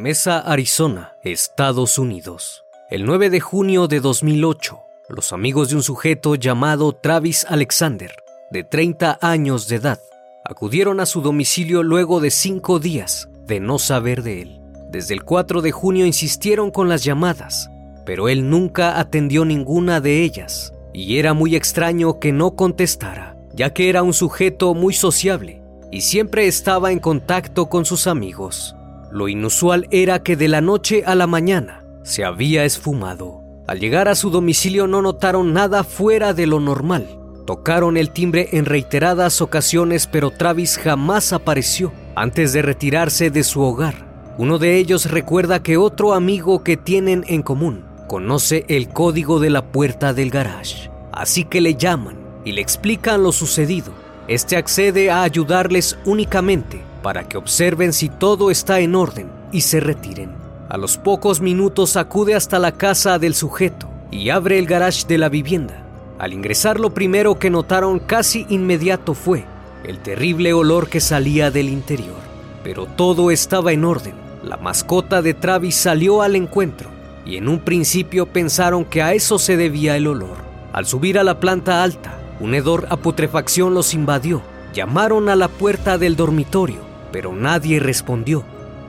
Mesa, Arizona, Estados Unidos. El 9 de junio de 2008, los amigos de un sujeto llamado Travis Alexander, de 30 años de edad, acudieron a su domicilio luego de cinco días de no saber de él. Desde el 4 de junio insistieron con las llamadas, pero él nunca atendió ninguna de ellas, y era muy extraño que no contestara, ya que era un sujeto muy sociable y siempre estaba en contacto con sus amigos. Lo inusual era que de la noche a la mañana se había esfumado. Al llegar a su domicilio no notaron nada fuera de lo normal. Tocaron el timbre en reiteradas ocasiones, pero Travis jamás apareció antes de retirarse de su hogar. Uno de ellos recuerda que otro amigo que tienen en común conoce el código de la puerta del garage. Así que le llaman y le explican lo sucedido. Este accede a ayudarles únicamente para que observen si todo está en orden y se retiren. A los pocos minutos acude hasta la casa del sujeto y abre el garage de la vivienda. Al ingresar lo primero que notaron casi inmediato fue el terrible olor que salía del interior. Pero todo estaba en orden. La mascota de Travis salió al encuentro y en un principio pensaron que a eso se debía el olor. Al subir a la planta alta, un hedor a putrefacción los invadió. Llamaron a la puerta del dormitorio pero nadie respondió.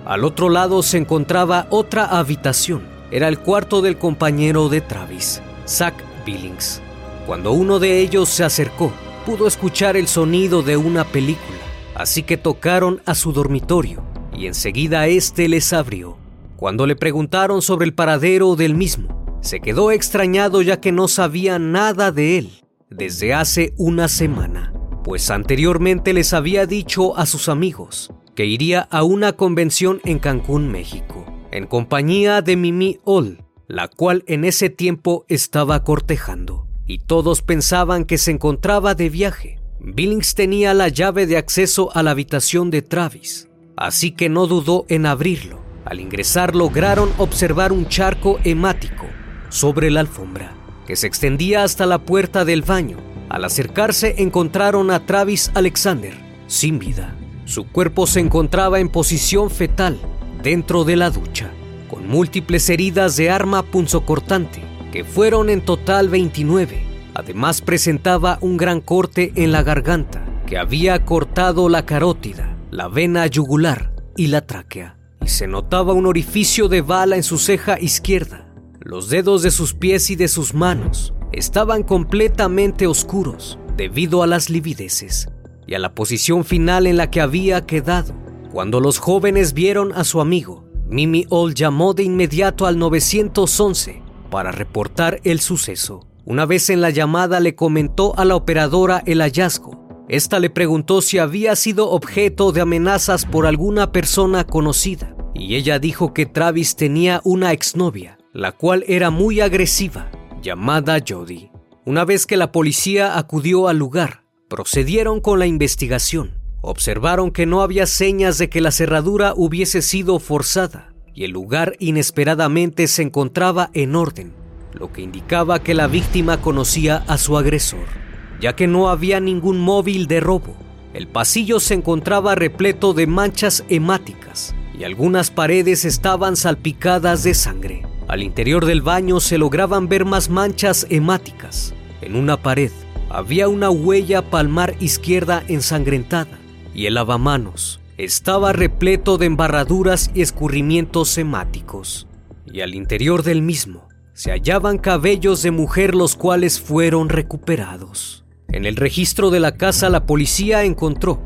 Al otro lado se encontraba otra habitación. Era el cuarto del compañero de Travis, Zach Billings. Cuando uno de ellos se acercó, pudo escuchar el sonido de una película, así que tocaron a su dormitorio y enseguida éste les abrió. Cuando le preguntaron sobre el paradero del mismo, se quedó extrañado ya que no sabía nada de él desde hace una semana pues anteriormente les había dicho a sus amigos que iría a una convención en Cancún, México, en compañía de Mimi All, la cual en ese tiempo estaba cortejando, y todos pensaban que se encontraba de viaje. Billings tenía la llave de acceso a la habitación de Travis, así que no dudó en abrirlo. Al ingresar lograron observar un charco hemático sobre la alfombra, que se extendía hasta la puerta del baño al acercarse encontraron a Travis Alexander sin vida. Su cuerpo se encontraba en posición fetal dentro de la ducha, con múltiples heridas de arma punzocortante, que fueron en total 29. Además presentaba un gran corte en la garganta, que había cortado la carótida, la vena yugular y la tráquea, y se notaba un orificio de bala en su ceja izquierda. Los dedos de sus pies y de sus manos estaban completamente oscuros debido a las livideces y a la posición final en la que había quedado. Cuando los jóvenes vieron a su amigo, Mimi All llamó de inmediato al 911 para reportar el suceso. Una vez en la llamada le comentó a la operadora el hallazgo. Esta le preguntó si había sido objeto de amenazas por alguna persona conocida y ella dijo que Travis tenía una exnovia, la cual era muy agresiva, llamada Jody. Una vez que la policía acudió al lugar, procedieron con la investigación. Observaron que no había señas de que la cerradura hubiese sido forzada y el lugar inesperadamente se encontraba en orden, lo que indicaba que la víctima conocía a su agresor, ya que no había ningún móvil de robo. El pasillo se encontraba repleto de manchas hemáticas y algunas paredes estaban salpicadas de sangre. Al interior del baño se lograban ver más manchas hemáticas. En una pared había una huella palmar izquierda ensangrentada y el lavamanos estaba repleto de embarraduras y escurrimientos semáticos, y al interior del mismo se hallaban cabellos de mujer los cuales fueron recuperados. En el registro de la casa la policía encontró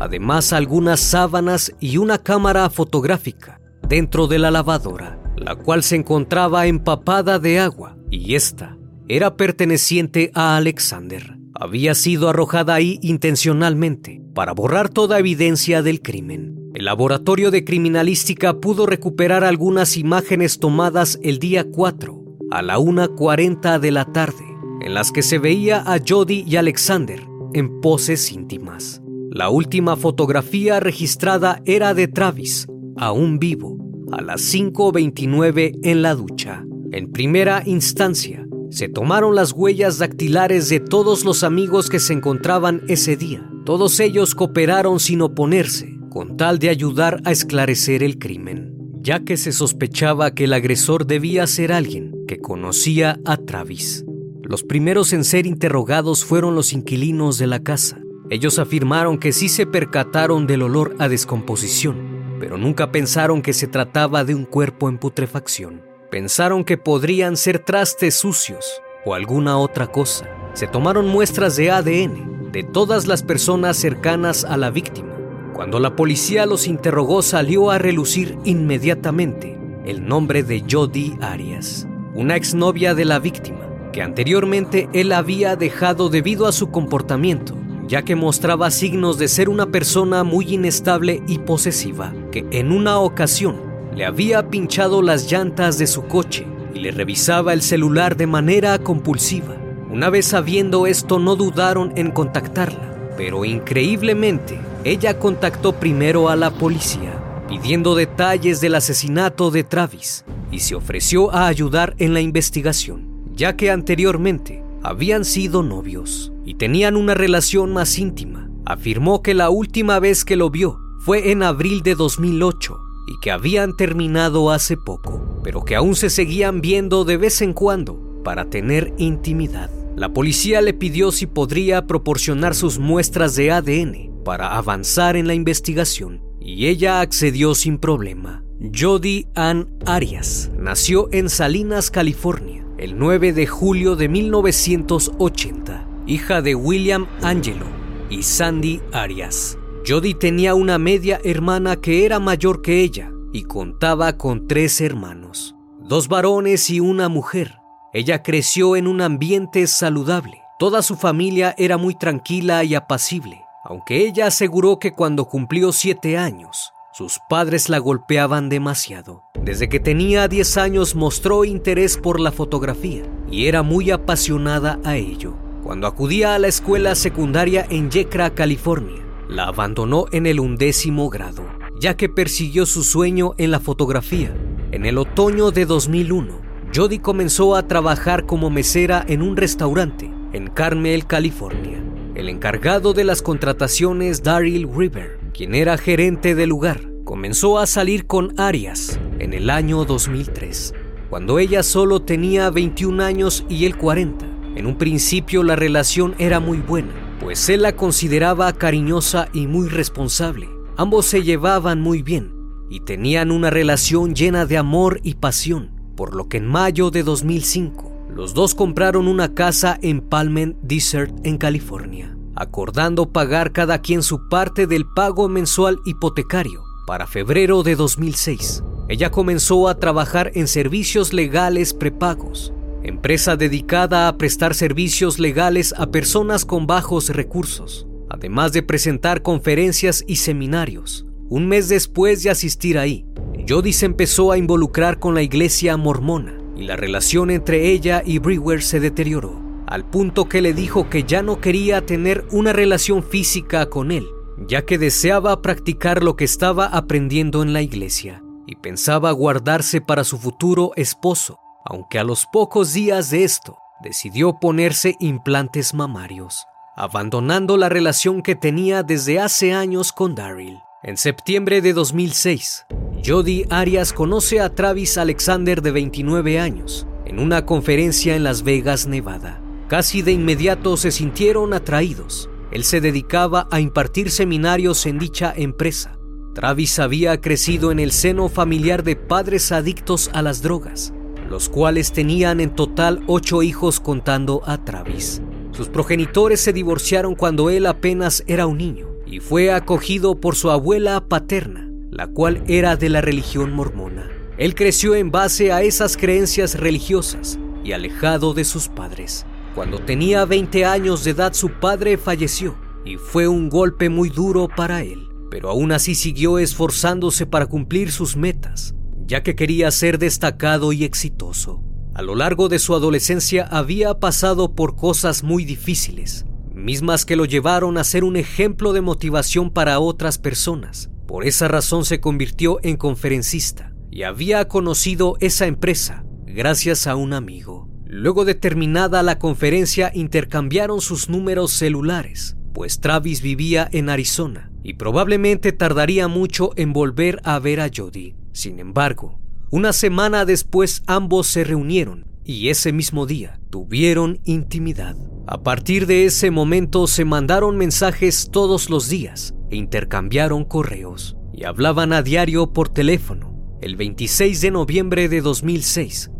además algunas sábanas y una cámara fotográfica dentro de la lavadora, la cual se encontraba empapada de agua y esta era perteneciente a Alexander había sido arrojada ahí intencionalmente para borrar toda evidencia del crimen. El laboratorio de criminalística pudo recuperar algunas imágenes tomadas el día 4 a la 1.40 de la tarde, en las que se veía a Jody y Alexander en poses íntimas. La última fotografía registrada era de Travis, aún vivo, a las 5.29 en la ducha. En primera instancia, se tomaron las huellas dactilares de todos los amigos que se encontraban ese día. Todos ellos cooperaron sin oponerse, con tal de ayudar a esclarecer el crimen, ya que se sospechaba que el agresor debía ser alguien que conocía a Travis. Los primeros en ser interrogados fueron los inquilinos de la casa. Ellos afirmaron que sí se percataron del olor a descomposición, pero nunca pensaron que se trataba de un cuerpo en putrefacción. Pensaron que podrían ser trastes sucios o alguna otra cosa. Se tomaron muestras de ADN de todas las personas cercanas a la víctima. Cuando la policía los interrogó salió a relucir inmediatamente el nombre de Jody Arias, una exnovia de la víctima, que anteriormente él había dejado debido a su comportamiento, ya que mostraba signos de ser una persona muy inestable y posesiva, que en una ocasión le había pinchado las llantas de su coche y le revisaba el celular de manera compulsiva. Una vez sabiendo esto no dudaron en contactarla, pero increíblemente ella contactó primero a la policía pidiendo detalles del asesinato de Travis y se ofreció a ayudar en la investigación, ya que anteriormente habían sido novios y tenían una relación más íntima. Afirmó que la última vez que lo vio fue en abril de 2008 y que habían terminado hace poco, pero que aún se seguían viendo de vez en cuando para tener intimidad. La policía le pidió si podría proporcionar sus muestras de ADN para avanzar en la investigación y ella accedió sin problema. Jody Ann Arias nació en Salinas, California, el 9 de julio de 1980, hija de William Angelo y Sandy Arias. Jody tenía una media hermana que era mayor que ella y contaba con tres hermanos, dos varones y una mujer. Ella creció en un ambiente saludable. Toda su familia era muy tranquila y apacible, aunque ella aseguró que cuando cumplió siete años, sus padres la golpeaban demasiado. Desde que tenía 10 años mostró interés por la fotografía y era muy apasionada a ello. Cuando acudía a la escuela secundaria en Yecra, California, la abandonó en el undécimo grado, ya que persiguió su sueño en la fotografía. En el otoño de 2001, Jody comenzó a trabajar como mesera en un restaurante en Carmel, California. El encargado de las contrataciones, Daryl River, quien era gerente del lugar, comenzó a salir con Arias en el año 2003, cuando ella solo tenía 21 años y él 40. En un principio la relación era muy buena, pues él la consideraba cariñosa y muy responsable. Ambos se llevaban muy bien y tenían una relación llena de amor y pasión. por lo que en mayo de 2005 los dos compraron una casa en Palmen Desert en California, acordando pagar cada quien su parte del pago mensual hipotecario para febrero de 2006. Ella comenzó a trabajar en servicios legales prepagos, empresa dedicada a prestar servicios legales a personas con bajos recursos, además de presentar conferencias y seminarios. Un mes después de asistir ahí, Jody se empezó a involucrar con la iglesia mormona y la relación entre ella y Brewer se deterioró, al punto que le dijo que ya no quería tener una relación física con él, ya que deseaba practicar lo que estaba aprendiendo en la iglesia y pensaba guardarse para su futuro esposo, aunque a los pocos días de esto decidió ponerse implantes mamarios, abandonando la relación que tenía desde hace años con Daryl. En septiembre de 2006, Jody Arias conoce a Travis Alexander de 29 años en una conferencia en Las Vegas, Nevada. Casi de inmediato se sintieron atraídos. Él se dedicaba a impartir seminarios en dicha empresa. Travis había crecido en el seno familiar de padres adictos a las drogas, los cuales tenían en total ocho hijos contando a Travis. Sus progenitores se divorciaron cuando él apenas era un niño y fue acogido por su abuela paterna, la cual era de la religión mormona. Él creció en base a esas creencias religiosas y alejado de sus padres. Cuando tenía 20 años de edad su padre falleció y fue un golpe muy duro para él, pero aún así siguió esforzándose para cumplir sus metas, ya que quería ser destacado y exitoso. A lo largo de su adolescencia había pasado por cosas muy difíciles, mismas que lo llevaron a ser un ejemplo de motivación para otras personas. Por esa razón se convirtió en conferencista y había conocido esa empresa gracias a un amigo. Luego de terminada la conferencia intercambiaron sus números celulares, pues Travis vivía en Arizona y probablemente tardaría mucho en volver a ver a Jody. Sin embargo, una semana después ambos se reunieron y ese mismo día tuvieron intimidad. A partir de ese momento se mandaron mensajes todos los días e intercambiaron correos y hablaban a diario por teléfono. El 26 de noviembre de 2006,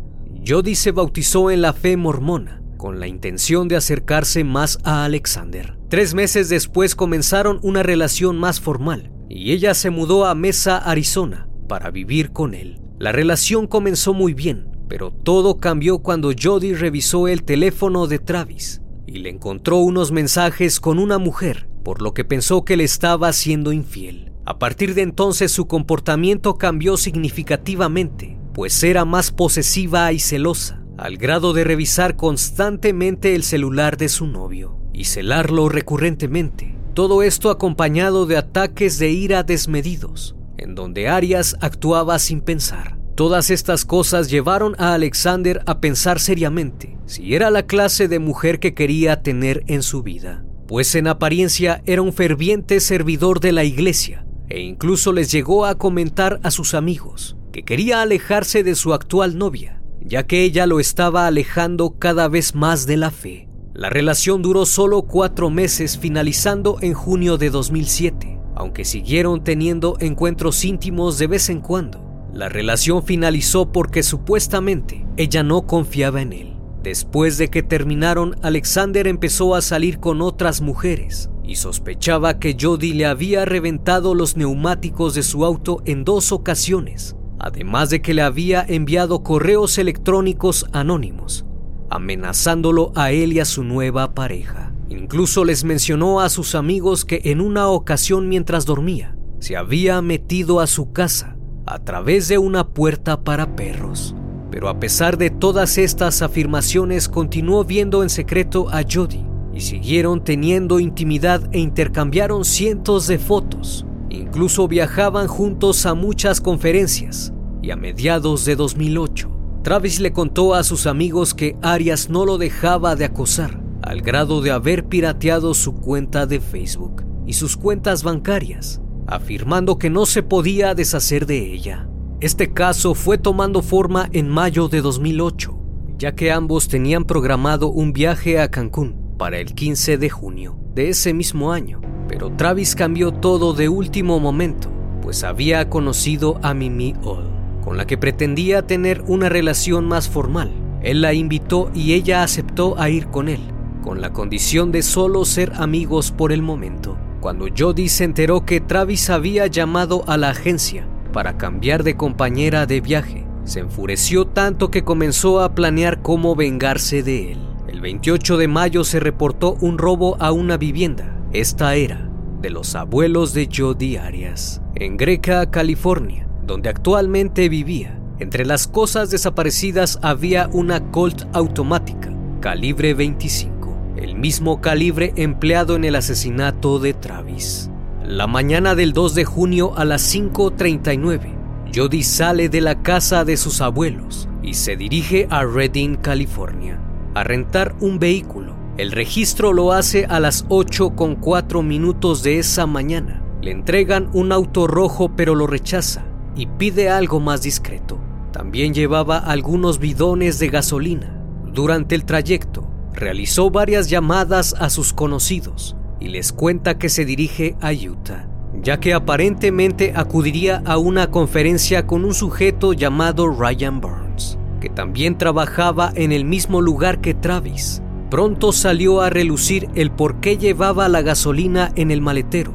Jody se bautizó en la fe mormona con la intención de acercarse más a Alexander. Tres meses después comenzaron una relación más formal y ella se mudó a Mesa, Arizona, para vivir con él. La relación comenzó muy bien, pero todo cambió cuando Jody revisó el teléfono de Travis y le encontró unos mensajes con una mujer por lo que pensó que le estaba siendo infiel. A partir de entonces su comportamiento cambió significativamente, pues era más posesiva y celosa, al grado de revisar constantemente el celular de su novio y celarlo recurrentemente. Todo esto acompañado de ataques de ira desmedidos, en donde Arias actuaba sin pensar. Todas estas cosas llevaron a Alexander a pensar seriamente si era la clase de mujer que quería tener en su vida pues en apariencia era un ferviente servidor de la iglesia e incluso les llegó a comentar a sus amigos que quería alejarse de su actual novia, ya que ella lo estaba alejando cada vez más de la fe. La relación duró solo cuatro meses finalizando en junio de 2007, aunque siguieron teniendo encuentros íntimos de vez en cuando. La relación finalizó porque supuestamente ella no confiaba en él. Después de que terminaron, Alexander empezó a salir con otras mujeres y sospechaba que Jody le había reventado los neumáticos de su auto en dos ocasiones, además de que le había enviado correos electrónicos anónimos, amenazándolo a él y a su nueva pareja. Incluso les mencionó a sus amigos que en una ocasión mientras dormía, se había metido a su casa a través de una puerta para perros. Pero a pesar de todas estas afirmaciones, continuó viendo en secreto a Jody y siguieron teniendo intimidad e intercambiaron cientos de fotos. Incluso viajaban juntos a muchas conferencias. Y a mediados de 2008, Travis le contó a sus amigos que Arias no lo dejaba de acosar, al grado de haber pirateado su cuenta de Facebook y sus cuentas bancarias, afirmando que no se podía deshacer de ella. Este caso fue tomando forma en mayo de 2008, ya que ambos tenían programado un viaje a Cancún para el 15 de junio de ese mismo año, pero Travis cambió todo de último momento, pues había conocido a Mimi All, con la que pretendía tener una relación más formal. Él la invitó y ella aceptó a ir con él, con la condición de solo ser amigos por el momento. Cuando Jody se enteró que Travis había llamado a la agencia para cambiar de compañera de viaje, se enfureció tanto que comenzó a planear cómo vengarse de él. El 28 de mayo se reportó un robo a una vivienda. Esta era de los abuelos de Jody Arias, en Greca, California, donde actualmente vivía. Entre las cosas desaparecidas había una Colt automática, calibre 25, el mismo calibre empleado en el asesinato de Travis. La mañana del 2 de junio a las 5.39, Jody sale de la casa de sus abuelos y se dirige a Redding, California, a rentar un vehículo. El registro lo hace a las 8 con 4 minutos de esa mañana. Le entregan un auto rojo pero lo rechaza y pide algo más discreto. También llevaba algunos bidones de gasolina. Durante el trayecto, realizó varias llamadas a sus conocidos y les cuenta que se dirige a Utah, ya que aparentemente acudiría a una conferencia con un sujeto llamado Ryan Burns, que también trabajaba en el mismo lugar que Travis. Pronto salió a relucir el por qué llevaba la gasolina en el maletero.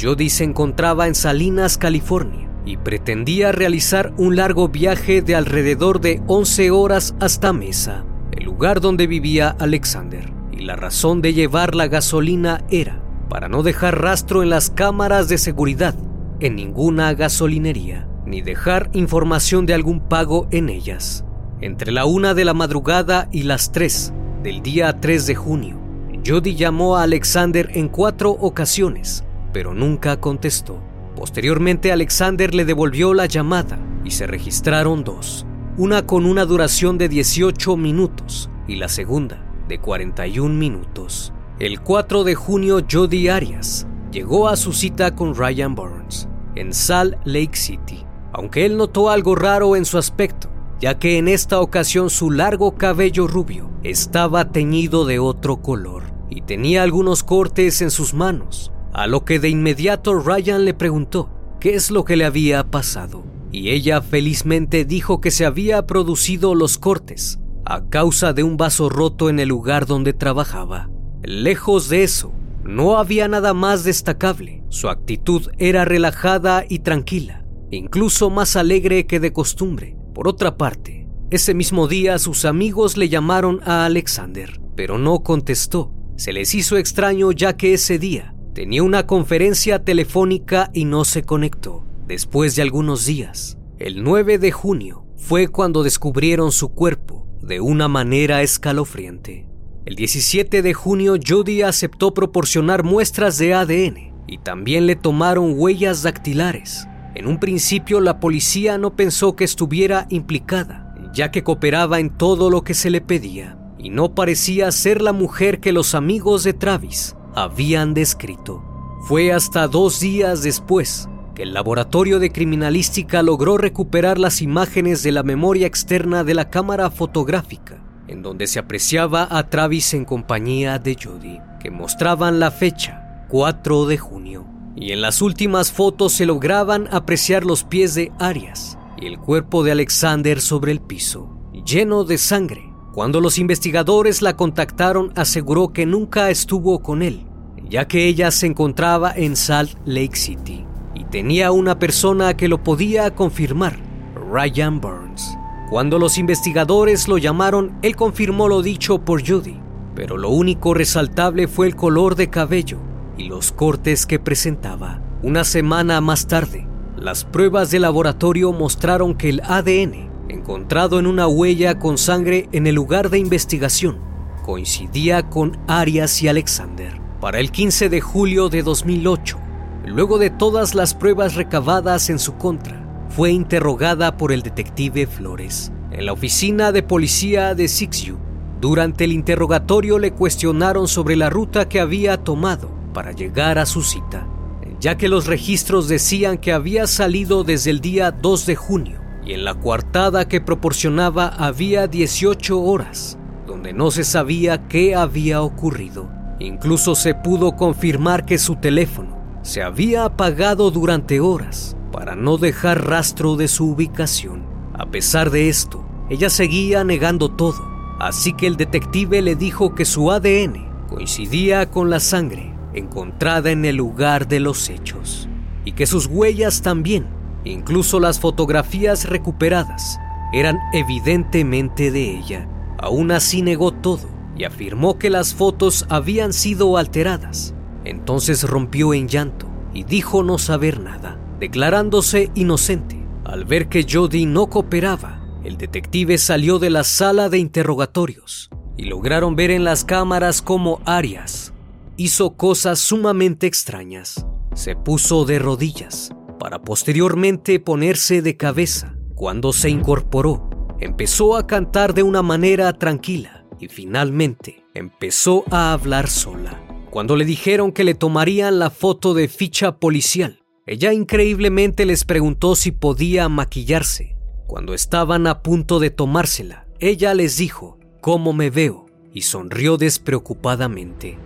Jody se encontraba en Salinas, California, y pretendía realizar un largo viaje de alrededor de 11 horas hasta Mesa, el lugar donde vivía Alexander. Y la razón de llevar la gasolina era para no dejar rastro en las cámaras de seguridad en ninguna gasolinería, ni dejar información de algún pago en ellas. Entre la una de la madrugada y las 3 del día 3 de junio, Jody llamó a Alexander en cuatro ocasiones, pero nunca contestó. Posteriormente Alexander le devolvió la llamada y se registraron dos, una con una duración de 18 minutos y la segunda de 41 minutos. El 4 de junio Jody Arias llegó a su cita con Ryan Burns en Salt Lake City, aunque él notó algo raro en su aspecto, ya que en esta ocasión su largo cabello rubio estaba teñido de otro color y tenía algunos cortes en sus manos, a lo que de inmediato Ryan le preguntó qué es lo que le había pasado, y ella felizmente dijo que se había producido los cortes a causa de un vaso roto en el lugar donde trabajaba. Lejos de eso, no había nada más destacable. Su actitud era relajada y tranquila, incluso más alegre que de costumbre. Por otra parte, ese mismo día sus amigos le llamaron a Alexander, pero no contestó. Se les hizo extraño ya que ese día Tenía una conferencia telefónica y no se conectó. Después de algunos días, el 9 de junio, fue cuando descubrieron su cuerpo de una manera escalofriante. El 17 de junio, Jody aceptó proporcionar muestras de ADN y también le tomaron huellas dactilares. En un principio, la policía no pensó que estuviera implicada, ya que cooperaba en todo lo que se le pedía y no parecía ser la mujer que los amigos de Travis habían descrito. Fue hasta dos días después que el laboratorio de criminalística logró recuperar las imágenes de la memoria externa de la cámara fotográfica, en donde se apreciaba a Travis en compañía de Jody, que mostraban la fecha, 4 de junio. Y en las últimas fotos se lograban apreciar los pies de Arias y el cuerpo de Alexander sobre el piso, lleno de sangre cuando los investigadores la contactaron aseguró que nunca estuvo con él, ya que ella se encontraba en Salt Lake City y tenía una persona que lo podía confirmar, Ryan Burns. Cuando los investigadores lo llamaron, él confirmó lo dicho por Judy, pero lo único resaltable fue el color de cabello los cortes que presentaba. Una semana más tarde, las pruebas de laboratorio mostraron que el ADN encontrado en una huella con sangre en el lugar de investigación, coincidía con Arias y Alexander. Para el 15 de julio de 2008, luego de todas las pruebas recabadas en su contra, fue interrogada por el detective Flores en la oficina de policía de Sixu. Durante el interrogatorio le cuestionaron sobre la ruta que había tomado para llegar a su cita, ya que los registros decían que había salido desde el día 2 de junio y en la coartada que proporcionaba había 18 horas, donde no se sabía qué había ocurrido. Incluso se pudo confirmar que su teléfono se había apagado durante horas para no dejar rastro de su ubicación. A pesar de esto, ella seguía negando todo, así que el detective le dijo que su ADN coincidía con la sangre encontrada en el lugar de los hechos y que sus huellas también, incluso las fotografías recuperadas, eran evidentemente de ella. Aún así negó todo y afirmó que las fotos habían sido alteradas. Entonces rompió en llanto y dijo no saber nada, declarándose inocente. Al ver que Jody no cooperaba, el detective salió de la sala de interrogatorios y lograron ver en las cámaras cómo Arias hizo cosas sumamente extrañas. Se puso de rodillas para posteriormente ponerse de cabeza. Cuando se incorporó, empezó a cantar de una manera tranquila y finalmente empezó a hablar sola. Cuando le dijeron que le tomarían la foto de ficha policial, ella increíblemente les preguntó si podía maquillarse. Cuando estaban a punto de tomársela, ella les dijo, ¿cómo me veo? y sonrió despreocupadamente.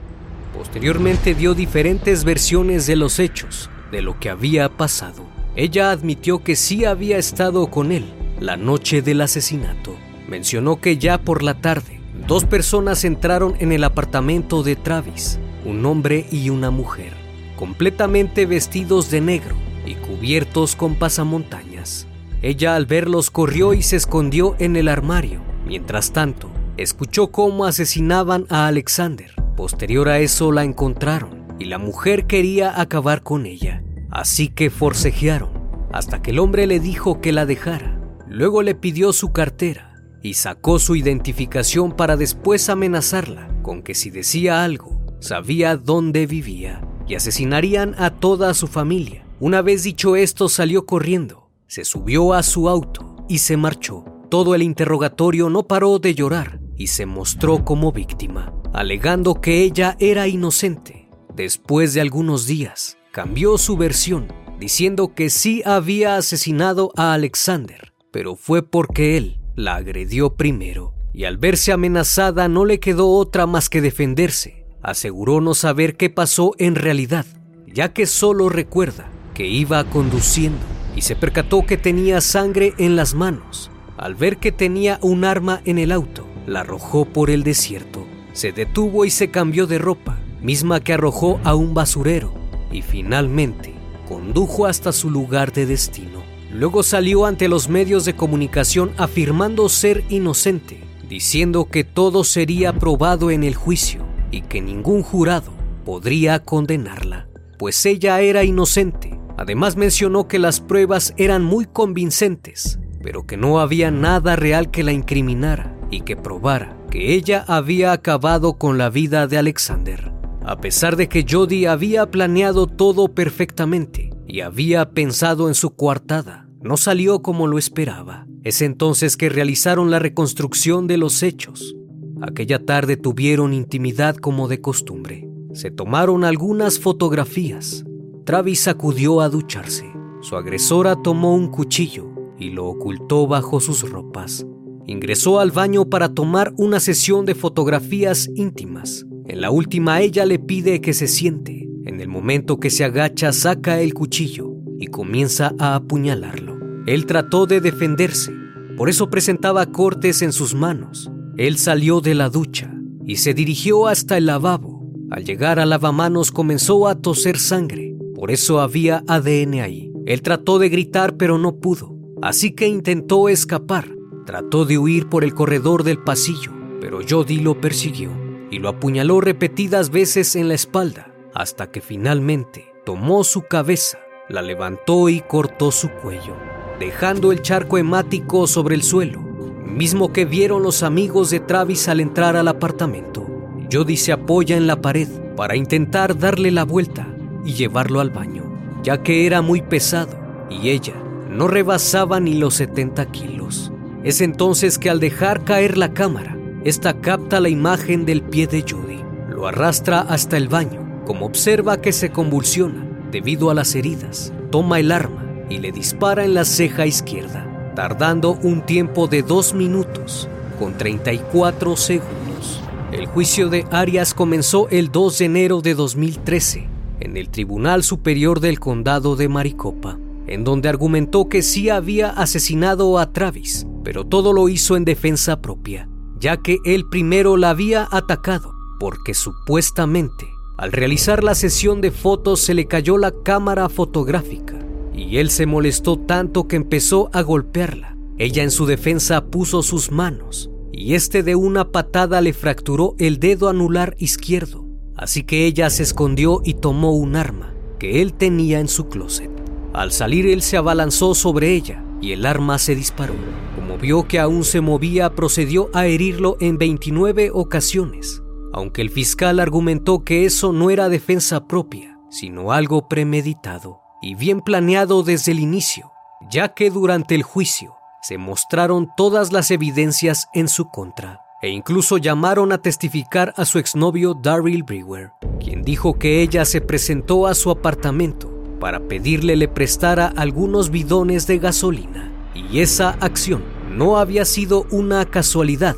Posteriormente dio diferentes versiones de los hechos, de lo que había pasado. Ella admitió que sí había estado con él la noche del asesinato. Mencionó que ya por la tarde, dos personas entraron en el apartamento de Travis, un hombre y una mujer, completamente vestidos de negro y cubiertos con pasamontañas. Ella al verlos corrió y se escondió en el armario. Mientras tanto, escuchó cómo asesinaban a Alexander. Posterior a eso la encontraron y la mujer quería acabar con ella. Así que forcejearon hasta que el hombre le dijo que la dejara. Luego le pidió su cartera y sacó su identificación para después amenazarla con que si decía algo, sabía dónde vivía y asesinarían a toda su familia. Una vez dicho esto, salió corriendo, se subió a su auto y se marchó. Todo el interrogatorio no paró de llorar y se mostró como víctima, alegando que ella era inocente. Después de algunos días, cambió su versión, diciendo que sí había asesinado a Alexander, pero fue porque él la agredió primero, y al verse amenazada no le quedó otra más que defenderse. Aseguró no saber qué pasó en realidad, ya que solo recuerda que iba conduciendo y se percató que tenía sangre en las manos. Al ver que tenía un arma en el auto, la arrojó por el desierto. Se detuvo y se cambió de ropa, misma que arrojó a un basurero, y finalmente condujo hasta su lugar de destino. Luego salió ante los medios de comunicación afirmando ser inocente, diciendo que todo sería probado en el juicio y que ningún jurado podría condenarla, pues ella era inocente. Además mencionó que las pruebas eran muy convincentes, pero que no había nada real que la incriminara y que probara que ella había acabado con la vida de Alexander. A pesar de que Jody había planeado todo perfectamente y había pensado en su coartada, no salió como lo esperaba. Es entonces que realizaron la reconstrucción de los hechos. Aquella tarde tuvieron intimidad como de costumbre. Se tomaron algunas fotografías. Travis acudió a ducharse. Su agresora tomó un cuchillo y lo ocultó bajo sus ropas. Ingresó al baño para tomar una sesión de fotografías íntimas. En la última ella le pide que se siente. En el momento que se agacha saca el cuchillo y comienza a apuñalarlo. Él trató de defenderse, por eso presentaba cortes en sus manos. Él salió de la ducha y se dirigió hasta el lavabo. Al llegar al lavamanos comenzó a toser sangre, por eso había ADN ahí. Él trató de gritar pero no pudo, así que intentó escapar. Trató de huir por el corredor del pasillo, pero Jody lo persiguió y lo apuñaló repetidas veces en la espalda, hasta que finalmente tomó su cabeza, la levantó y cortó su cuello, dejando el charco hemático sobre el suelo, mismo que vieron los amigos de Travis al entrar al apartamento. Jody se apoya en la pared para intentar darle la vuelta y llevarlo al baño, ya que era muy pesado y ella no rebasaba ni los 70 kilos. Es entonces que al dejar caer la cámara, esta capta la imagen del pie de Judy. Lo arrastra hasta el baño, como observa que se convulsiona debido a las heridas. Toma el arma y le dispara en la ceja izquierda, tardando un tiempo de dos minutos con 34 segundos. El juicio de Arias comenzó el 2 de enero de 2013 en el Tribunal Superior del Condado de Maricopa. En donde argumentó que sí había asesinado a Travis, pero todo lo hizo en defensa propia, ya que él primero la había atacado, porque supuestamente al realizar la sesión de fotos se le cayó la cámara fotográfica y él se molestó tanto que empezó a golpearla. Ella en su defensa puso sus manos y este de una patada le fracturó el dedo anular izquierdo. Así que ella se escondió y tomó un arma que él tenía en su closet. Al salir él se abalanzó sobre ella y el arma se disparó. Como vio que aún se movía, procedió a herirlo en 29 ocasiones, aunque el fiscal argumentó que eso no era defensa propia, sino algo premeditado y bien planeado desde el inicio, ya que durante el juicio se mostraron todas las evidencias en su contra e incluso llamaron a testificar a su exnovio Daryl Brewer, quien dijo que ella se presentó a su apartamento para pedirle le prestara algunos bidones de gasolina. Y esa acción no había sido una casualidad,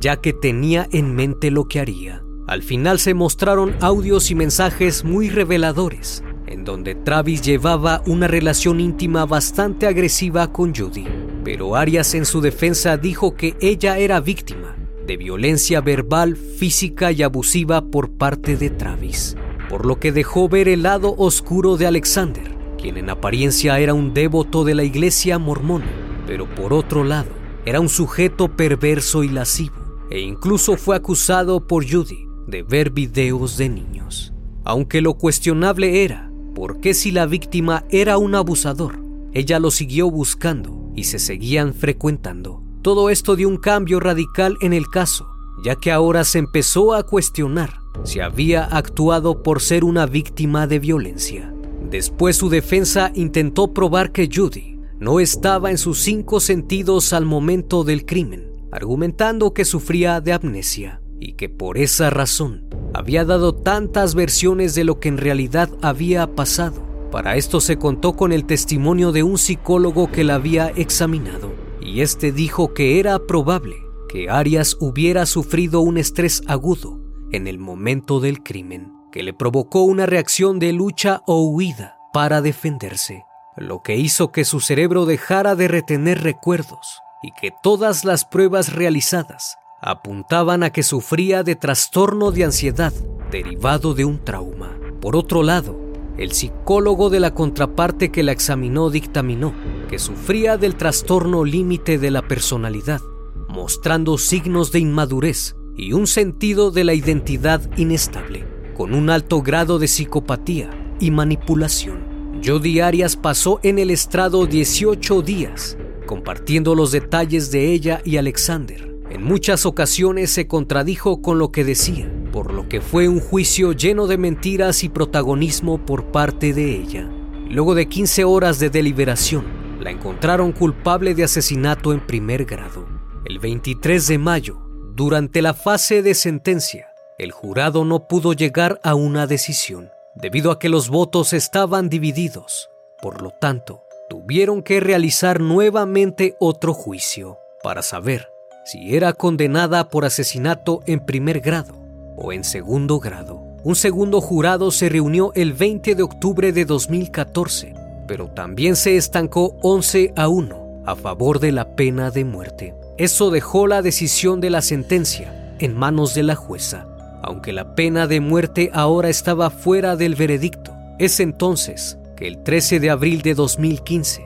ya que tenía en mente lo que haría. Al final se mostraron audios y mensajes muy reveladores, en donde Travis llevaba una relación íntima bastante agresiva con Judy, pero Arias en su defensa dijo que ella era víctima de violencia verbal, física y abusiva por parte de Travis, por lo que dejó ver el lado oscuro de Alexander, quien en apariencia era un devoto de la iglesia mormona, pero por otro lado era un sujeto perverso y lascivo, e incluso fue acusado por Judy de ver videos de niños. Aunque lo cuestionable era por qué si la víctima era un abusador, ella lo siguió buscando y se seguían frecuentando. Todo esto dio un cambio radical en el caso, ya que ahora se empezó a cuestionar si había actuado por ser una víctima de violencia. Después su defensa intentó probar que Judy no estaba en sus cinco sentidos al momento del crimen, argumentando que sufría de amnesia y que por esa razón había dado tantas versiones de lo que en realidad había pasado. Para esto se contó con el testimonio de un psicólogo que la había examinado y este dijo que era probable que Arias hubiera sufrido un estrés agudo en el momento del crimen, que le provocó una reacción de lucha o huida para defenderse, lo que hizo que su cerebro dejara de retener recuerdos y que todas las pruebas realizadas apuntaban a que sufría de trastorno de ansiedad derivado de un trauma. Por otro lado, el psicólogo de la contraparte que la examinó dictaminó que sufría del trastorno límite de la personalidad, mostrando signos de inmadurez y un sentido de la identidad inestable, con un alto grado de psicopatía y manipulación. Jody Arias pasó en el estrado 18 días, compartiendo los detalles de ella y Alexander. En muchas ocasiones se contradijo con lo que decía, por lo que fue un juicio lleno de mentiras y protagonismo por parte de ella. Luego de 15 horas de deliberación, la encontraron culpable de asesinato en primer grado. El 23 de mayo, durante la fase de sentencia, el jurado no pudo llegar a una decisión, debido a que los votos estaban divididos. Por lo tanto, tuvieron que realizar nuevamente otro juicio para saber si era condenada por asesinato en primer grado o en segundo grado. Un segundo jurado se reunió el 20 de octubre de 2014, pero también se estancó 11 a 1 a favor de la pena de muerte. Eso dejó la decisión de la sentencia en manos de la jueza, aunque la pena de muerte ahora estaba fuera del veredicto. Es entonces que el 13 de abril de 2015,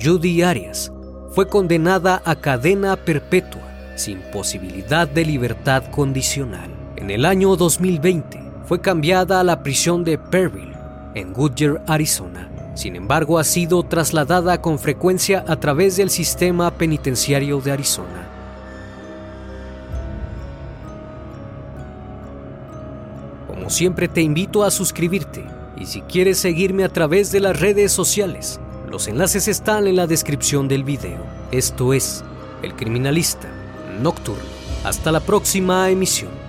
Judy Arias fue condenada a cadena perpetua sin posibilidad de libertad condicional. En el año 2020 fue cambiada a la prisión de Perryville, en Goodyear, Arizona. Sin embargo, ha sido trasladada con frecuencia a través del sistema penitenciario de Arizona. Como siempre te invito a suscribirte y si quieres seguirme a través de las redes sociales, los enlaces están en la descripción del video. Esto es El Criminalista Nocturno. Hasta la próxima emisión.